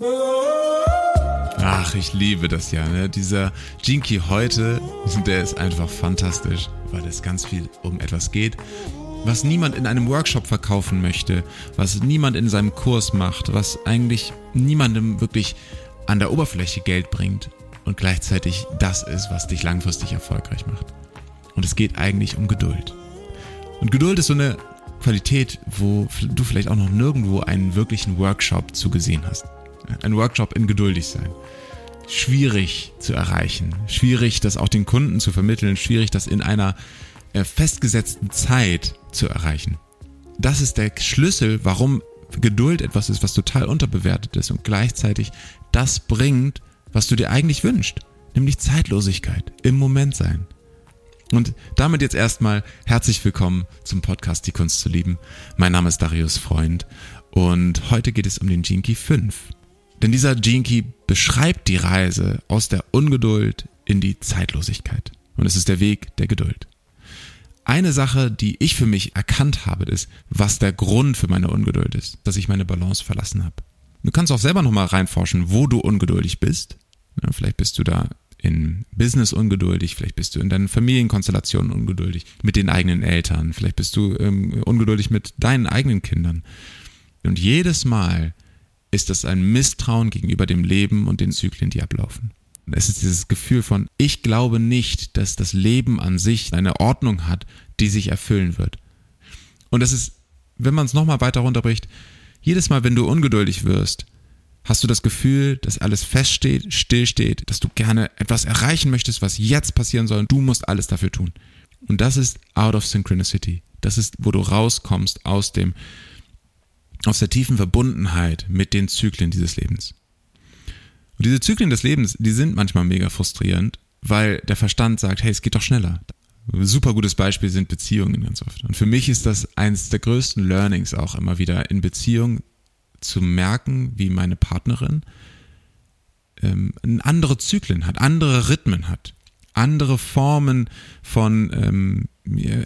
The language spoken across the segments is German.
Ach, ich liebe das ja. Ne? Dieser Jinky heute, der ist einfach fantastisch, weil es ganz viel um etwas geht, was niemand in einem Workshop verkaufen möchte, was niemand in seinem Kurs macht, was eigentlich niemandem wirklich an der Oberfläche Geld bringt und gleichzeitig das ist, was dich langfristig erfolgreich macht. Und es geht eigentlich um Geduld. Und Geduld ist so eine Qualität, wo du vielleicht auch noch nirgendwo einen wirklichen Workshop zugesehen hast. Ein Workshop in geduldig sein. Schwierig zu erreichen, schwierig das auch den Kunden zu vermitteln, schwierig das in einer äh, festgesetzten Zeit zu erreichen. Das ist der Schlüssel, warum Geduld etwas ist, was total unterbewertet ist und gleichzeitig das bringt, was du dir eigentlich wünschst, nämlich Zeitlosigkeit, im Moment sein. Und damit jetzt erstmal herzlich willkommen zum Podcast Die Kunst zu lieben. Mein Name ist Darius Freund und heute geht es um den Key 5. Denn dieser Gene beschreibt die Reise aus der Ungeduld in die Zeitlosigkeit. Und es ist der Weg der Geduld. Eine Sache, die ich für mich erkannt habe, ist, was der Grund für meine Ungeduld ist, dass ich meine Balance verlassen habe. Du kannst auch selber nochmal reinforschen, wo du ungeduldig bist. Ja, vielleicht bist du da in Business ungeduldig, vielleicht bist du in deinen Familienkonstellationen ungeduldig, mit den eigenen Eltern, vielleicht bist du ähm, ungeduldig mit deinen eigenen Kindern. Und jedes Mal ist das ein Misstrauen gegenüber dem Leben und den Zyklen, die ablaufen. Es ist dieses Gefühl von, ich glaube nicht, dass das Leben an sich eine Ordnung hat, die sich erfüllen wird. Und das ist, wenn man es nochmal weiter runterbricht, jedes Mal, wenn du ungeduldig wirst, Hast du das Gefühl, dass alles feststeht, stillsteht, dass du gerne etwas erreichen möchtest, was jetzt passieren soll und du musst alles dafür tun? Und das ist out of synchronicity. Das ist, wo du rauskommst aus dem, aus der tiefen Verbundenheit mit den Zyklen dieses Lebens. Und diese Zyklen des Lebens, die sind manchmal mega frustrierend, weil der Verstand sagt, hey, es geht doch schneller. Ein super gutes Beispiel sind Beziehungen ganz oft. Und für mich ist das eines der größten Learnings auch immer wieder in Beziehungen zu merken, wie meine Partnerin ähm, andere Zyklen hat, andere Rhythmen hat, andere Formen von ähm,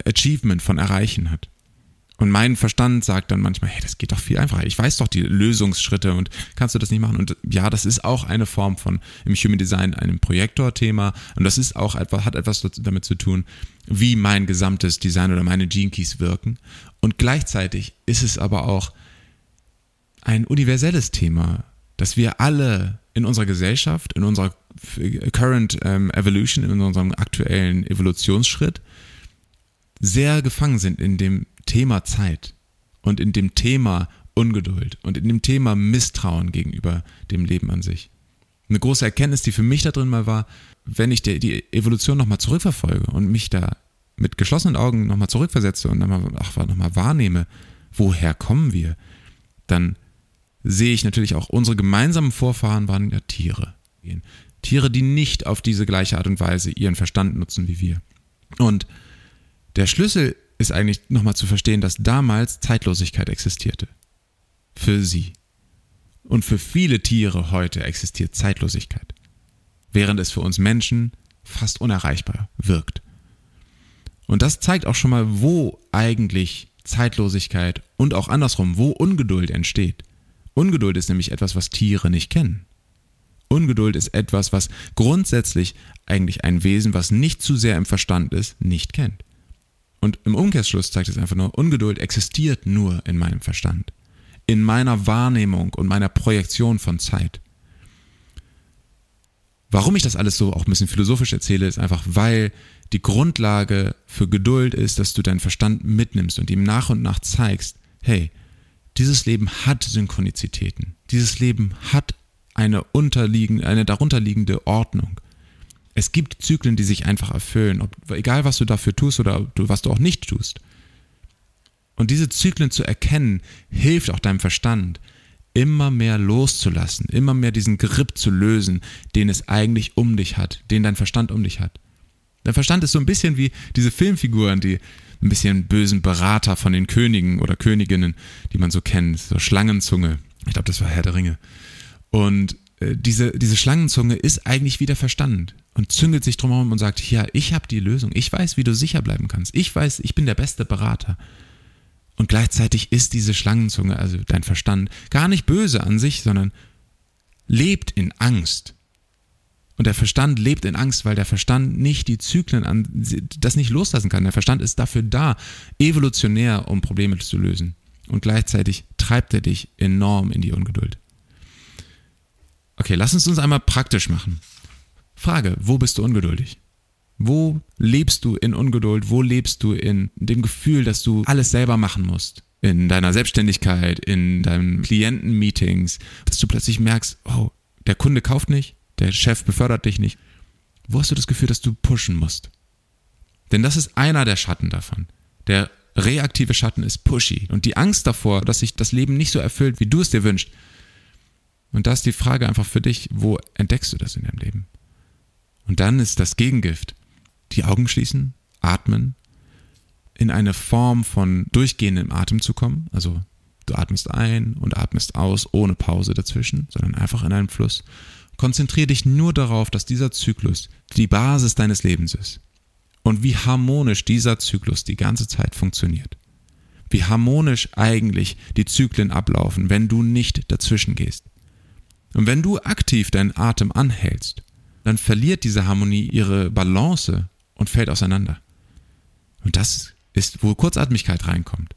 Achievement, von Erreichen hat. Und mein Verstand sagt dann manchmal, hey, das geht doch viel einfacher. Ich weiß doch die Lösungsschritte und kannst du das nicht machen? Und ja, das ist auch eine Form von im Human Design einem Projektor-Thema. Und das ist auch etwas, hat etwas damit zu tun, wie mein gesamtes Design oder meine Gene Keys wirken. Und gleichzeitig ist es aber auch ein universelles Thema, dass wir alle in unserer Gesellschaft, in unserer Current ähm, Evolution, in unserem aktuellen Evolutionsschritt sehr gefangen sind in dem Thema Zeit und in dem Thema Ungeduld und in dem Thema Misstrauen gegenüber dem Leben an sich. Eine große Erkenntnis, die für mich da drin mal war, wenn ich die, Evolution nochmal zurückverfolge und mich da mit geschlossenen Augen nochmal zurückversetze und nochmal noch wahrnehme, woher kommen wir, dann sehe ich natürlich auch, unsere gemeinsamen Vorfahren waren ja Tiere. Tiere, die nicht auf diese gleiche Art und Weise ihren Verstand nutzen wie wir. Und der Schlüssel ist eigentlich nochmal zu verstehen, dass damals Zeitlosigkeit existierte. Für sie. Und für viele Tiere heute existiert Zeitlosigkeit. Während es für uns Menschen fast unerreichbar wirkt. Und das zeigt auch schon mal, wo eigentlich Zeitlosigkeit und auch andersrum, wo Ungeduld entsteht. Ungeduld ist nämlich etwas, was Tiere nicht kennen. Ungeduld ist etwas, was grundsätzlich eigentlich ein Wesen, was nicht zu sehr im Verstand ist, nicht kennt. Und im Umkehrschluss zeigt es einfach nur, Ungeduld existiert nur in meinem Verstand, in meiner Wahrnehmung und meiner Projektion von Zeit. Warum ich das alles so auch ein bisschen philosophisch erzähle, ist einfach, weil die Grundlage für Geduld ist, dass du deinen Verstand mitnimmst und ihm nach und nach zeigst, hey, dieses Leben hat Synchronizitäten. Dieses Leben hat eine, unterliegende, eine darunterliegende Ordnung. Es gibt Zyklen, die sich einfach erfüllen, ob, egal was du dafür tust oder was du auch nicht tust. Und diese Zyklen zu erkennen, hilft auch deinem Verstand, immer mehr loszulassen, immer mehr diesen Grip zu lösen, den es eigentlich um dich hat, den dein Verstand um dich hat. Dein Verstand ist so ein bisschen wie diese Filmfiguren, die ein bisschen bösen Berater von den Königen oder Königinnen, die man so kennt, so Schlangenzunge. Ich glaube, das war Herr der Ringe. Und äh, diese, diese Schlangenzunge ist eigentlich wieder Verstand und züngelt sich drumherum und sagt, ja, ich habe die Lösung, ich weiß, wie du sicher bleiben kannst, ich weiß, ich bin der beste Berater. Und gleichzeitig ist diese Schlangenzunge, also dein Verstand, gar nicht böse an sich, sondern lebt in Angst. Und der Verstand lebt in Angst, weil der Verstand nicht die Zyklen an, das nicht loslassen kann. Der Verstand ist dafür da, evolutionär, um Probleme zu lösen. Und gleichzeitig treibt er dich enorm in die Ungeduld. Okay, lass uns uns einmal praktisch machen. Frage, wo bist du ungeduldig? Wo lebst du in Ungeduld? Wo lebst du in dem Gefühl, dass du alles selber machen musst? In deiner Selbstständigkeit, in deinen Klientenmeetings, dass du plötzlich merkst, oh, der Kunde kauft nicht, der Chef befördert dich nicht. Wo hast du das Gefühl, dass du pushen musst? Denn das ist einer der Schatten davon. Der reaktive Schatten ist pushy. Und die Angst davor, dass sich das Leben nicht so erfüllt, wie du es dir wünschst. Und da ist die Frage einfach für dich, wo entdeckst du das in deinem Leben? Und dann ist das Gegengift. Die Augen schließen, atmen, in eine Form von durchgehendem Atem zu kommen. Also du atmest ein und atmest aus, ohne Pause dazwischen, sondern einfach in einem Fluss. Konzentriere dich nur darauf, dass dieser Zyklus die Basis deines Lebens ist. Und wie harmonisch dieser Zyklus die ganze Zeit funktioniert. Wie harmonisch eigentlich die Zyklen ablaufen, wenn du nicht dazwischen gehst. Und wenn du aktiv deinen Atem anhältst, dann verliert diese Harmonie ihre Balance und fällt auseinander. Und das ist, wo Kurzatmigkeit reinkommt.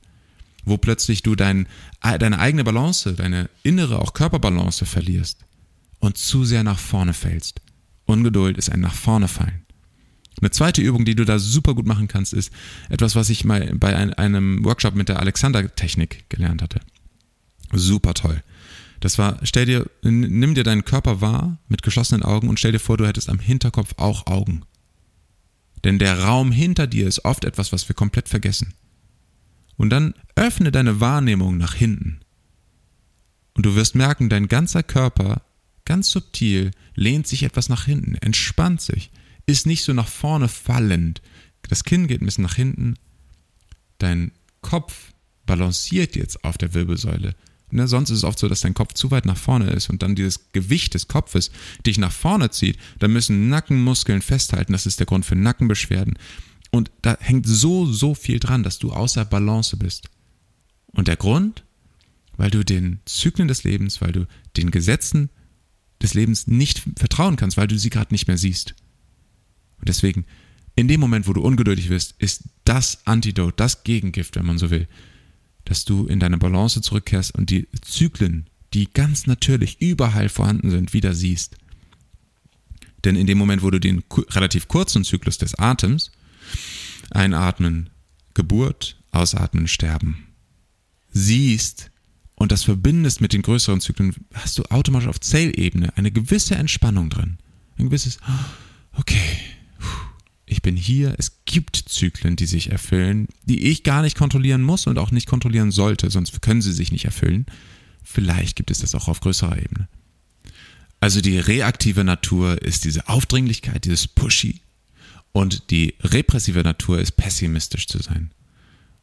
Wo plötzlich du dein, deine eigene Balance, deine innere, auch Körperbalance verlierst und zu sehr nach vorne fällst. Ungeduld ist ein nach vorne fallen. Eine zweite Übung, die du da super gut machen kannst, ist etwas, was ich mal bei einem Workshop mit der Alexander-Technik gelernt hatte. Super toll. Das war, stell dir, nimm dir deinen Körper wahr mit geschlossenen Augen und stell dir vor, du hättest am Hinterkopf auch Augen. Denn der Raum hinter dir ist oft etwas, was wir komplett vergessen. Und dann öffne deine Wahrnehmung nach hinten. Und du wirst merken, dein ganzer Körper Ganz subtil lehnt sich etwas nach hinten, entspannt sich, ist nicht so nach vorne fallend. Das Kinn geht ein bisschen nach hinten. Dein Kopf balanciert jetzt auf der Wirbelsäule. Ne, sonst ist es oft so, dass dein Kopf zu weit nach vorne ist und dann dieses Gewicht des Kopfes dich nach vorne zieht. Da müssen Nackenmuskeln festhalten. Das ist der Grund für Nackenbeschwerden. Und da hängt so, so viel dran, dass du außer Balance bist. Und der Grund? Weil du den Zyklen des Lebens, weil du den Gesetzen des Lebens nicht vertrauen kannst, weil du sie gerade nicht mehr siehst. Und deswegen, in dem Moment, wo du ungeduldig wirst, ist das Antidote, das Gegengift, wenn man so will, dass du in deine Balance zurückkehrst und die Zyklen, die ganz natürlich überall vorhanden sind, wieder siehst. Denn in dem Moment, wo du den relativ kurzen Zyklus des Atems, einatmen, Geburt, ausatmen, sterben, siehst, und das verbindest mit den größeren Zyklen, hast du automatisch auf Zellebene eine gewisse Entspannung drin. Ein gewisses, okay, bin hier, es gibt Zyklen, die sich erfüllen, die ich gar nicht kontrollieren muss und auch nicht kontrollieren sollte, sonst können sie sich nicht erfüllen. Vielleicht gibt es das auch auf größerer Ebene. Also die reaktive Natur ist diese Aufdringlichkeit, dieses Pushy. Und die repressive Natur ist pessimistisch zu sein.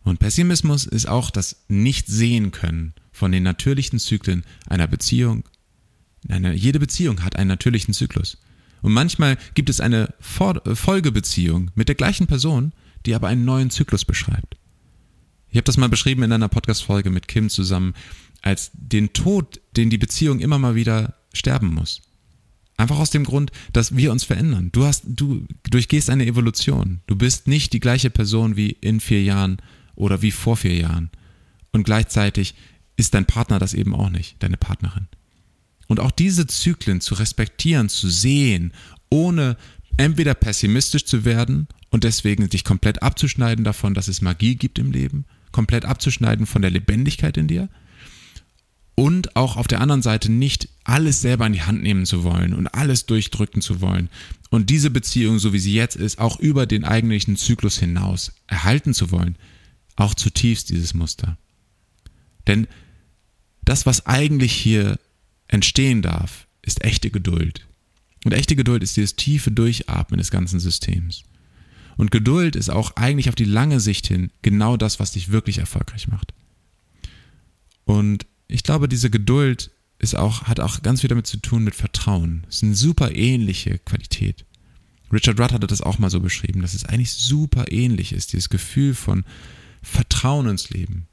Und Pessimismus ist auch das Nicht-Sehen können von den natürlichen Zyklen einer Beziehung. Eine, jede Beziehung hat einen natürlichen Zyklus. Und manchmal gibt es eine Folgebeziehung mit der gleichen Person, die aber einen neuen Zyklus beschreibt. Ich habe das mal beschrieben in einer Podcast-Folge mit Kim zusammen, als den Tod, den die Beziehung immer mal wieder sterben muss. Einfach aus dem Grund, dass wir uns verändern. Du hast, du durchgehst eine Evolution. Du bist nicht die gleiche Person wie in vier Jahren oder wie vor vier Jahren. Und gleichzeitig ist dein Partner das eben auch nicht, deine Partnerin. Und auch diese Zyklen zu respektieren, zu sehen, ohne entweder pessimistisch zu werden und deswegen dich komplett abzuschneiden davon, dass es Magie gibt im Leben, komplett abzuschneiden von der Lebendigkeit in dir und auch auf der anderen Seite nicht alles selber in die Hand nehmen zu wollen und alles durchdrücken zu wollen und diese Beziehung, so wie sie jetzt ist, auch über den eigentlichen Zyklus hinaus erhalten zu wollen, auch zutiefst dieses Muster. Denn das, was eigentlich hier entstehen darf, ist echte Geduld. Und echte Geduld ist dieses tiefe Durchatmen des ganzen Systems. Und Geduld ist auch eigentlich auf die lange Sicht hin genau das, was dich wirklich erfolgreich macht. Und ich glaube, diese Geduld ist auch, hat auch ganz viel damit zu tun mit Vertrauen. Es ist eine super ähnliche Qualität. Richard Rudd hatte das auch mal so beschrieben, dass es eigentlich super ähnlich ist, dieses Gefühl von Vertrauen ins Leben.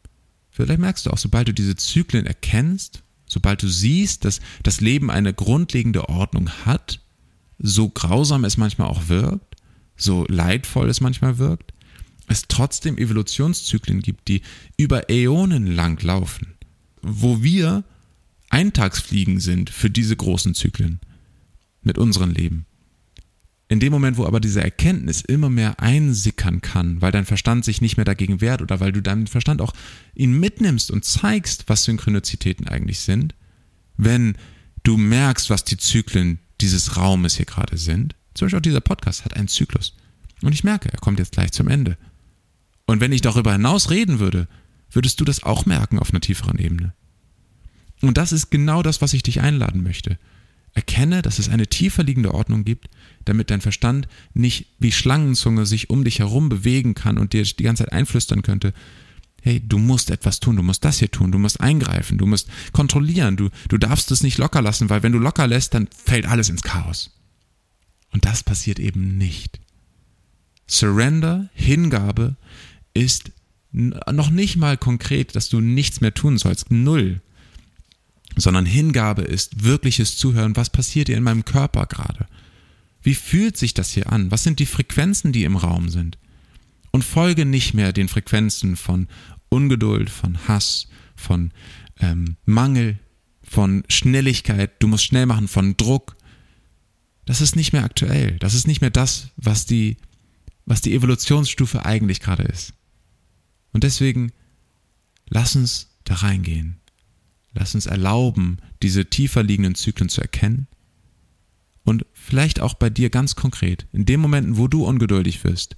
Vielleicht merkst du auch, sobald du diese Zyklen erkennst, Sobald du siehst, dass das Leben eine grundlegende Ordnung hat, so grausam es manchmal auch wirkt, so leidvoll es manchmal wirkt, es trotzdem Evolutionszyklen gibt, die über Äonen lang laufen, wo wir Eintagsfliegen sind für diese großen Zyklen mit unserem Leben. In dem Moment, wo aber diese Erkenntnis immer mehr einsickern kann, weil dein Verstand sich nicht mehr dagegen wehrt oder weil du deinen Verstand auch ihn mitnimmst und zeigst, was Synchronizitäten eigentlich sind, wenn du merkst, was die Zyklen dieses Raumes hier gerade sind, zum Beispiel auch dieser Podcast hat einen Zyklus. Und ich merke, er kommt jetzt gleich zum Ende. Und wenn ich darüber hinaus reden würde, würdest du das auch merken auf einer tieferen Ebene. Und das ist genau das, was ich dich einladen möchte. Erkenne, dass es eine tiefer liegende Ordnung gibt, damit dein Verstand nicht wie Schlangenzunge sich um dich herum bewegen kann und dir die ganze Zeit einflüstern könnte, hey, du musst etwas tun, du musst das hier tun, du musst eingreifen, du musst kontrollieren, du, du darfst es nicht locker lassen, weil wenn du locker lässt, dann fällt alles ins Chaos. Und das passiert eben nicht. Surrender, Hingabe ist noch nicht mal konkret, dass du nichts mehr tun sollst, null sondern Hingabe ist wirkliches Zuhören. Was passiert hier in meinem Körper gerade? Wie fühlt sich das hier an? Was sind die Frequenzen, die im Raum sind? Und folge nicht mehr den Frequenzen von Ungeduld, von Hass, von ähm, Mangel, von Schnelligkeit. Du musst schnell machen, von Druck. Das ist nicht mehr aktuell. Das ist nicht mehr das, was die, was die Evolutionsstufe eigentlich gerade ist. Und deswegen lass uns da reingehen. Lass uns erlauben, diese tiefer liegenden Zyklen zu erkennen und vielleicht auch bei dir ganz konkret, in den Momenten, wo du ungeduldig wirst,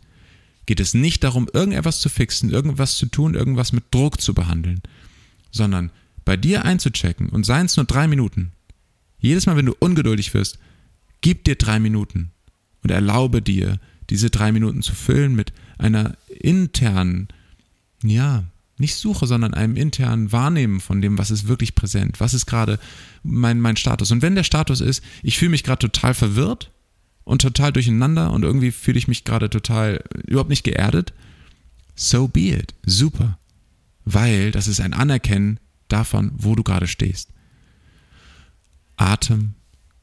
geht es nicht darum, irgendetwas zu fixen, irgendwas zu tun, irgendwas mit Druck zu behandeln, sondern bei dir einzuchecken und seien es nur drei Minuten. Jedes Mal, wenn du ungeduldig wirst, gib dir drei Minuten und erlaube dir, diese drei Minuten zu füllen mit einer internen, ja, nicht Suche, sondern einem internen Wahrnehmen von dem, was ist wirklich präsent, was ist gerade mein, mein Status. Und wenn der Status ist, ich fühle mich gerade total verwirrt und total durcheinander und irgendwie fühle ich mich gerade total überhaupt nicht geerdet, so be it, super. Weil das ist ein Anerkennen davon, wo du gerade stehst. Atem,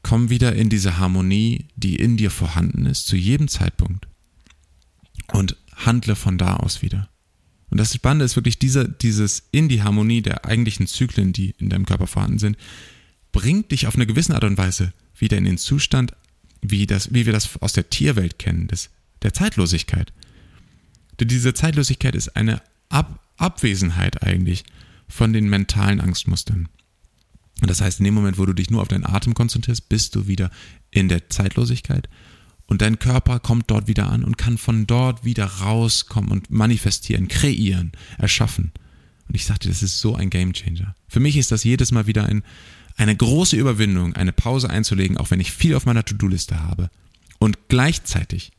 komm wieder in diese Harmonie, die in dir vorhanden ist, zu jedem Zeitpunkt und handle von da aus wieder. Und das Spannende ist wirklich dieser, dieses in die Harmonie der eigentlichen Zyklen, die in deinem Körper vorhanden sind, bringt dich auf eine gewisse Art und Weise wieder in den Zustand, wie, das, wie wir das aus der Tierwelt kennen, des, der Zeitlosigkeit. Denn diese Zeitlosigkeit ist eine Ab Abwesenheit eigentlich von den mentalen Angstmustern. Und das heißt, in dem Moment, wo du dich nur auf deinen Atem konzentrierst, bist du wieder in der Zeitlosigkeit und dein Körper kommt dort wieder an und kann von dort wieder rauskommen und manifestieren, kreieren, erschaffen. Und ich sagte, das ist so ein Gamechanger. Für mich ist das jedes Mal wieder ein, eine große Überwindung, eine Pause einzulegen, auch wenn ich viel auf meiner To-Do-Liste habe. Und gleichzeitig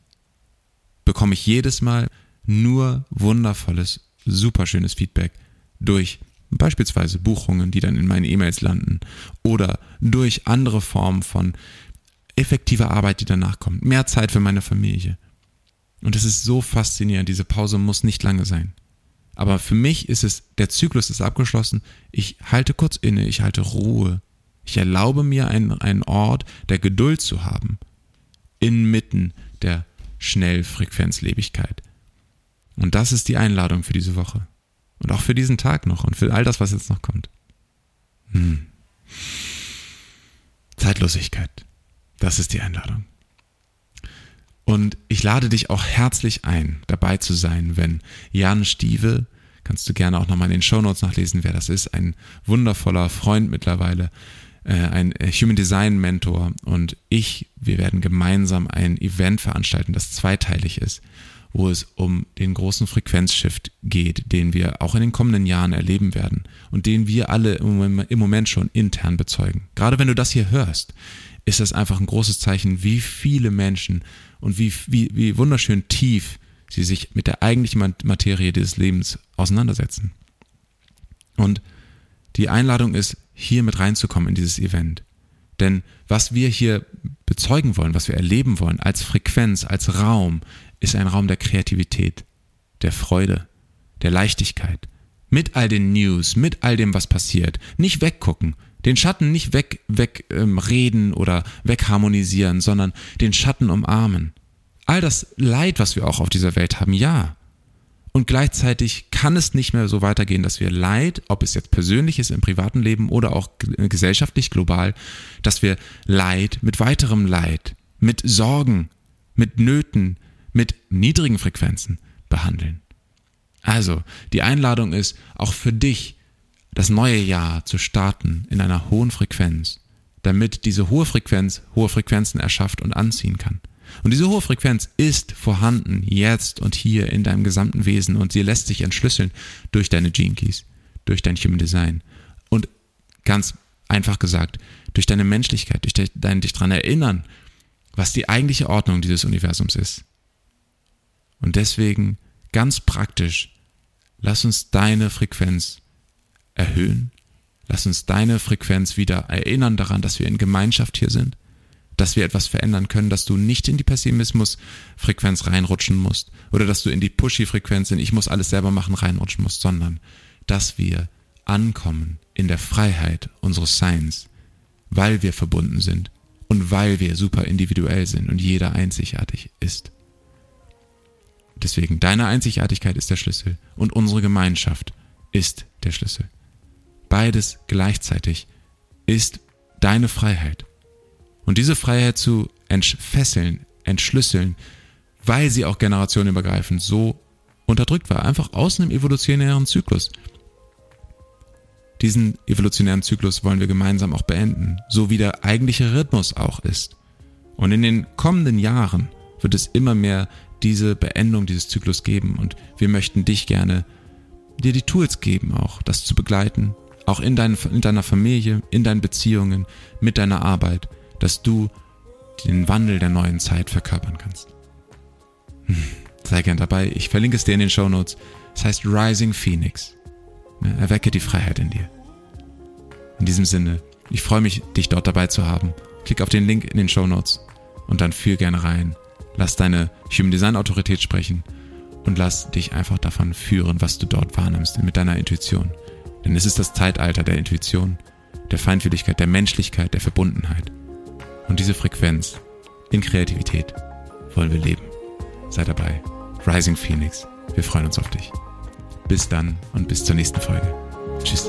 bekomme ich jedes Mal nur wundervolles, superschönes Feedback durch beispielsweise Buchungen, die dann in meinen E-Mails landen oder durch andere Formen von effektive Arbeit, die danach kommt, mehr Zeit für meine Familie. Und es ist so faszinierend, diese Pause muss nicht lange sein. Aber für mich ist es, der Zyklus ist abgeschlossen, ich halte kurz inne, ich halte Ruhe. Ich erlaube mir einen, einen Ort der Geduld zu haben, inmitten der Schnellfrequenzlebigkeit. Und das ist die Einladung für diese Woche. Und auch für diesen Tag noch und für all das, was jetzt noch kommt. Hm. Zeitlosigkeit. Das ist die Einladung. Und ich lade dich auch herzlich ein, dabei zu sein, wenn Jan Stieve, kannst du gerne auch nochmal in den Shownotes nachlesen, wer das ist, ein wundervoller Freund mittlerweile, äh, ein äh, Human Design Mentor und ich, wir werden gemeinsam ein Event veranstalten, das zweiteilig ist, wo es um den großen Frequenzshift geht, den wir auch in den kommenden Jahren erleben werden und den wir alle im Moment schon intern bezeugen. Gerade wenn du das hier hörst, ist das einfach ein großes Zeichen, wie viele Menschen und wie, wie, wie wunderschön tief sie sich mit der eigentlichen Materie des Lebens auseinandersetzen. Und die Einladung ist, hier mit reinzukommen in dieses Event. Denn was wir hier bezeugen wollen, was wir erleben wollen, als Frequenz, als Raum, ist ein Raum der Kreativität, der Freude, der Leichtigkeit. Mit all den News, mit all dem, was passiert. Nicht weggucken, Den Schatten nicht weg, weg ähm, oder wegharmonisieren, sondern den Schatten umarmen. All das Leid, was wir auch auf dieser Welt haben, ja. Und gleichzeitig kann es nicht mehr so weitergehen, dass wir Leid, ob es jetzt persönlich ist im privaten Leben oder auch gesellschaftlich global, dass wir Leid mit weiterem Leid, mit Sorgen, mit Nöten, mit niedrigen Frequenzen behandeln. Also, die Einladung ist auch für dich, das neue Jahr zu starten in einer hohen Frequenz, damit diese hohe Frequenz hohe Frequenzen erschafft und anziehen kann. Und diese hohe Frequenz ist vorhanden jetzt und hier in deinem gesamten Wesen und sie lässt sich entschlüsseln durch deine Gene Keys, durch dein Human Design und ganz einfach gesagt, durch deine Menschlichkeit, durch dein dich daran erinnern, was die eigentliche Ordnung dieses Universums ist. Und deswegen ganz praktisch, lass uns deine Frequenz erhöhen, lass uns deine Frequenz wieder erinnern daran, dass wir in Gemeinschaft hier sind, dass wir etwas verändern können, dass du nicht in die Pessimismus-Frequenz reinrutschen musst oder dass du in die Pushy-Frequenz in Ich muss alles selber machen reinrutschen musst, sondern dass wir ankommen in der Freiheit unseres Seins, weil wir verbunden sind und weil wir super individuell sind und jeder einzigartig ist. Deswegen, deine Einzigartigkeit ist der Schlüssel und unsere Gemeinschaft ist der Schlüssel. Beides gleichzeitig ist deine Freiheit. Und diese Freiheit zu entfesseln, entschlüsseln, weil sie auch generationenübergreifend so unterdrückt war, einfach aus einem evolutionären Zyklus. Diesen evolutionären Zyklus wollen wir gemeinsam auch beenden, so wie der eigentliche Rhythmus auch ist. Und in den kommenden Jahren wird es immer mehr diese Beendung dieses Zyklus geben und wir möchten dich gerne dir die Tools geben, auch das zu begleiten, auch in, dein, in deiner Familie, in deinen Beziehungen, mit deiner Arbeit, dass du den Wandel der neuen Zeit verkörpern kannst. Hm, sei gern dabei, ich verlinke es dir in den Show Notes. Es heißt Rising Phoenix. Erwecke die Freiheit in dir. In diesem Sinne, ich freue mich, dich dort dabei zu haben. Klick auf den Link in den Show Notes und dann fühl gerne rein. Lass deine Human Design Autorität sprechen und lass dich einfach davon führen, was du dort wahrnimmst mit deiner Intuition. Denn es ist das Zeitalter der Intuition, der Feinfühligkeit, der Menschlichkeit, der Verbundenheit. Und diese Frequenz in Kreativität wollen wir leben. Sei dabei. Rising Phoenix. Wir freuen uns auf dich. Bis dann und bis zur nächsten Folge. Tschüss.